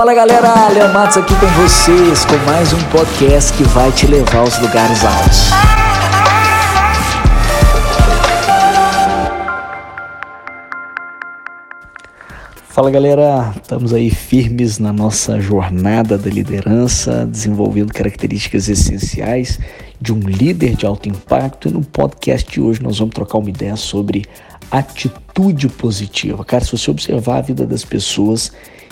Fala galera, Leon Matos aqui com vocês com mais um podcast que vai te levar aos lugares altos. Fala galera, estamos aí firmes na nossa jornada da liderança, desenvolvendo características essenciais de um líder de alto impacto. E no podcast de hoje nós vamos trocar uma ideia sobre atitude positiva. Cara, se você observar a vida das pessoas,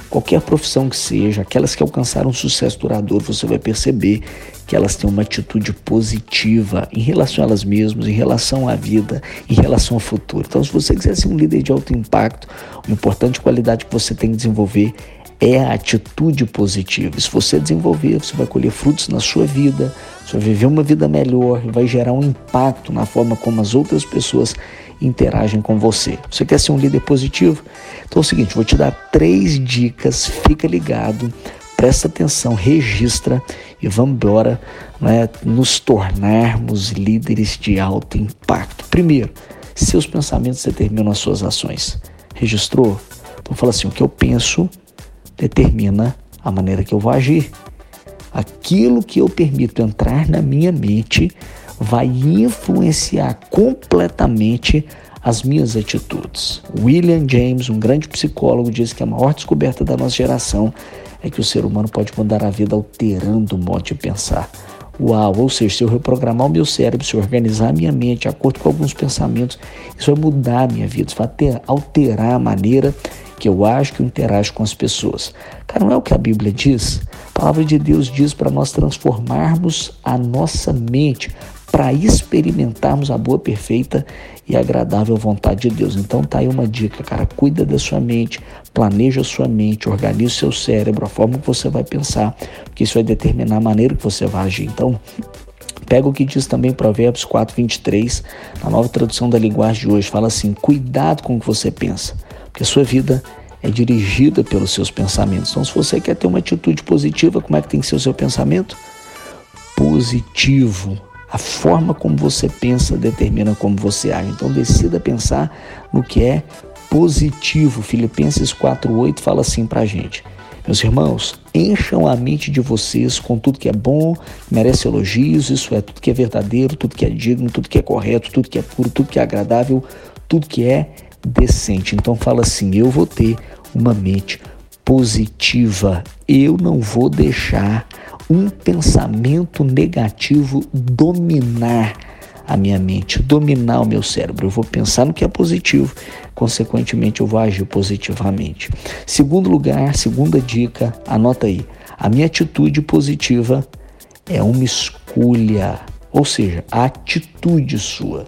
qualquer profissão que seja, aquelas que alcançaram sucesso duradouro, você vai perceber que elas têm uma atitude positiva em relação a elas mesmas, em relação à vida, em relação ao futuro. Então, se você quiser ser um líder de alto impacto, uma importante qualidade que você tem que desenvolver é a atitude positiva. Se você desenvolver, você vai colher frutos na sua vida, você vai viver uma vida melhor, vai gerar um impacto na forma como as outras pessoas interagem com você. Você quer ser um líder positivo? Então é o seguinte, vou te dar três dicas, fica ligado, presta atenção, registra e vamos embora né, nos tornarmos líderes de alto impacto. Primeiro, seus pensamentos determinam as suas ações. Registrou? Então fala assim, o que eu penso determina a maneira que eu vou agir. Aquilo que eu permito entrar na minha mente vai influenciar completamente as minhas atitudes. William James, um grande psicólogo, diz que a maior descoberta da nossa geração é que o ser humano pode mudar a vida alterando o modo de pensar. Uau, ou seja, se eu reprogramar o meu cérebro, se eu organizar a minha mente de acordo com alguns pensamentos, isso vai mudar a minha vida, isso vai alterar a maneira que eu acho que eu interajo com as pessoas. Cara, não é o que a Bíblia diz? A palavra de Deus diz para nós transformarmos a nossa mente para experimentarmos a boa, perfeita e agradável vontade de Deus. Então tá aí uma dica, cara, cuida da sua mente, planeja a sua mente, organize o seu cérebro, a forma que você vai pensar, porque isso vai determinar a maneira que você vai agir. Então, Pega o que diz também Provérbios 4, 23, na nova tradução da linguagem de hoje, fala assim: cuidado com o que você pensa, porque a sua vida é dirigida pelos seus pensamentos. Então, se você quer ter uma atitude positiva, como é que tem que ser o seu pensamento? Positivo. A forma como você pensa determina como você age. Então decida pensar no que é positivo. Filipenses 4:8 fala assim para a gente. Meus irmãos, encham a mente de vocês com tudo que é bom, merece elogios, isso é tudo que é verdadeiro, tudo que é digno, tudo que é correto, tudo que é puro, tudo que é agradável, tudo que é decente. Então fala assim: eu vou ter uma mente positiva. Eu não vou deixar um pensamento negativo dominar a minha mente, dominar o meu cérebro. Eu vou pensar no que é positivo, consequentemente eu vou agir positivamente. Segundo lugar, segunda dica, anota aí. A minha atitude positiva é uma escolha, ou seja, a atitude sua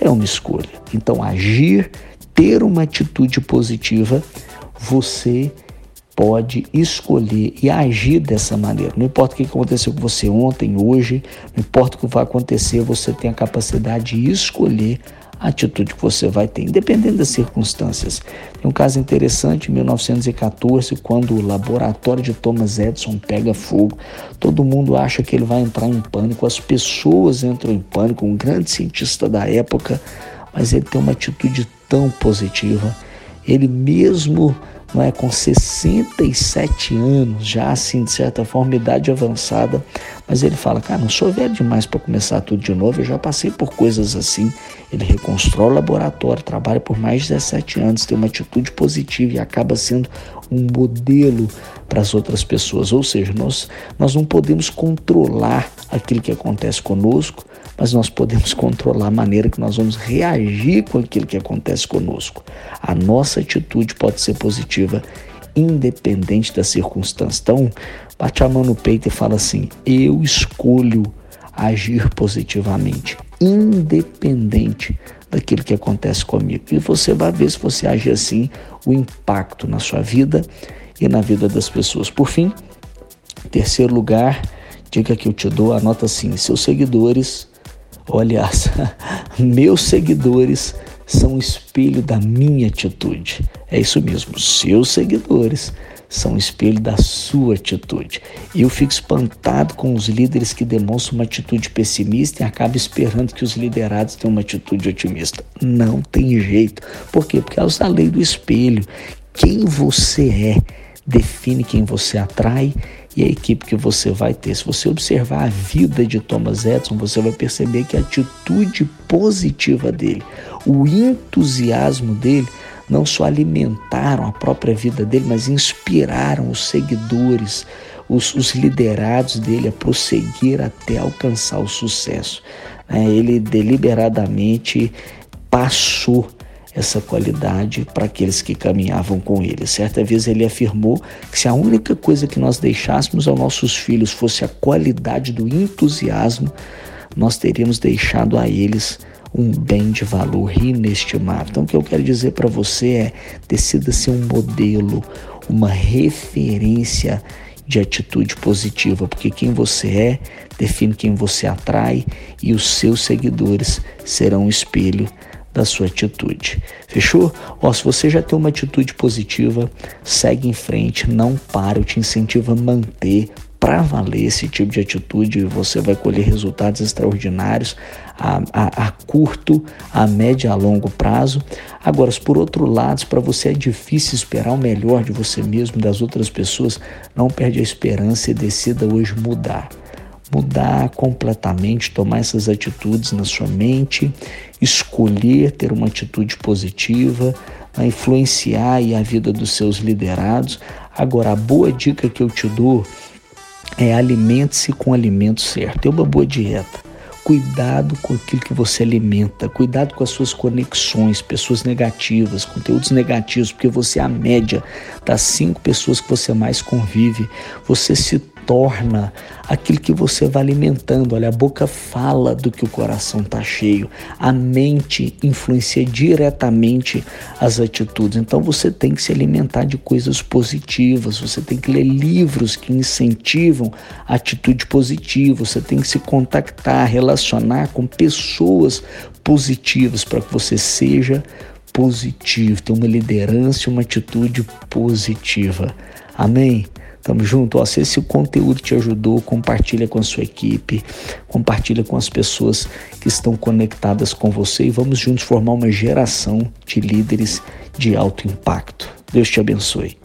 é uma escolha. Então, agir, ter uma atitude positiva, você pode escolher e agir dessa maneira. Não importa o que aconteceu com você ontem, hoje, não importa o que vai acontecer, você tem a capacidade de escolher a atitude que você vai ter, independente das circunstâncias. Tem um caso interessante em 1914, quando o laboratório de Thomas Edison pega fogo, todo mundo acha que ele vai entrar em pânico, as pessoas entram em pânico, um grande cientista da época, mas ele tem uma atitude tão positiva. Ele mesmo não é, com 67 anos, já assim, de certa forma, idade avançada, mas ele fala, cara, não sou velho demais para começar tudo de novo, eu já passei por coisas assim. Ele reconstrói o laboratório, trabalha por mais de 17 anos, tem uma atitude positiva e acaba sendo um modelo para as outras pessoas. Ou seja, nós, nós não podemos controlar aquilo que acontece conosco, mas nós podemos controlar a maneira que nós vamos reagir com aquilo que acontece conosco. A nossa atitude pode ser positiva, independente da circunstância. Então, bate a mão no peito e fala assim: eu escolho agir positivamente, independente daquilo que acontece comigo. E você vai ver se você agir assim, o impacto na sua vida e na vida das pessoas. Por fim, terceiro lugar, dica que eu te dou, anota assim: seus seguidores Olha, meus seguidores são espelho da minha atitude. É isso mesmo, seus seguidores são espelho da sua atitude. E eu fico espantado com os líderes que demonstram uma atitude pessimista e acabam esperando que os liderados tenham uma atitude otimista. Não tem jeito. Por quê? Porque é a lei do espelho. Quem você é define quem você atrai e a equipe que você vai ter. Se você observar a vida de Thomas Edison, você vai perceber que a atitude positiva dele, o entusiasmo dele, não só alimentaram a própria vida dele, mas inspiraram os seguidores, os, os liderados dele a prosseguir até alcançar o sucesso. É, ele deliberadamente passou essa qualidade para aqueles que caminhavam com ele. Certa vez ele afirmou que se a única coisa que nós deixássemos aos nossos filhos fosse a qualidade do entusiasmo, nós teríamos deixado a eles um bem de valor inestimável. Então, o que eu quero dizer para você é: decida ser um modelo, uma referência de atitude positiva, porque quem você é define quem você atrai e os seus seguidores serão um espelho da sua atitude. Fechou? Ó, se você já tem uma atitude positiva, segue em frente, não para, eu te incentivo a manter para valer esse tipo de atitude, você vai colher resultados extraordinários a, a, a curto, a médio e a longo prazo. Agora, por outro lado, para você é difícil esperar o melhor de você mesmo, das outras pessoas, não perde a esperança e decida hoje mudar mudar completamente, tomar essas atitudes na sua mente, escolher ter uma atitude positiva, influenciar a vida dos seus liderados. Agora, a boa dica que eu te dou é alimente-se com o alimento certo. Tem uma boa dieta. Cuidado com aquilo que você alimenta, cuidado com as suas conexões, pessoas negativas, conteúdos negativos, porque você é a média das cinco pessoas que você mais convive. Você se torna aquilo que você vai alimentando. Olha, a boca fala do que o coração está cheio, a mente influencia diretamente as atitudes. Então você tem que se alimentar de coisas positivas, você tem que ler livros que incentivam a atitude positiva, você tem que se contactar, relacionar com pessoas positivas para que você seja positivo, ter uma liderança e uma atitude positiva. Amém? Tamo junto. Ó, se esse conteúdo te ajudou, compartilha com a sua equipe, compartilha com as pessoas que estão conectadas com você e vamos juntos formar uma geração de líderes de alto impacto. Deus te abençoe.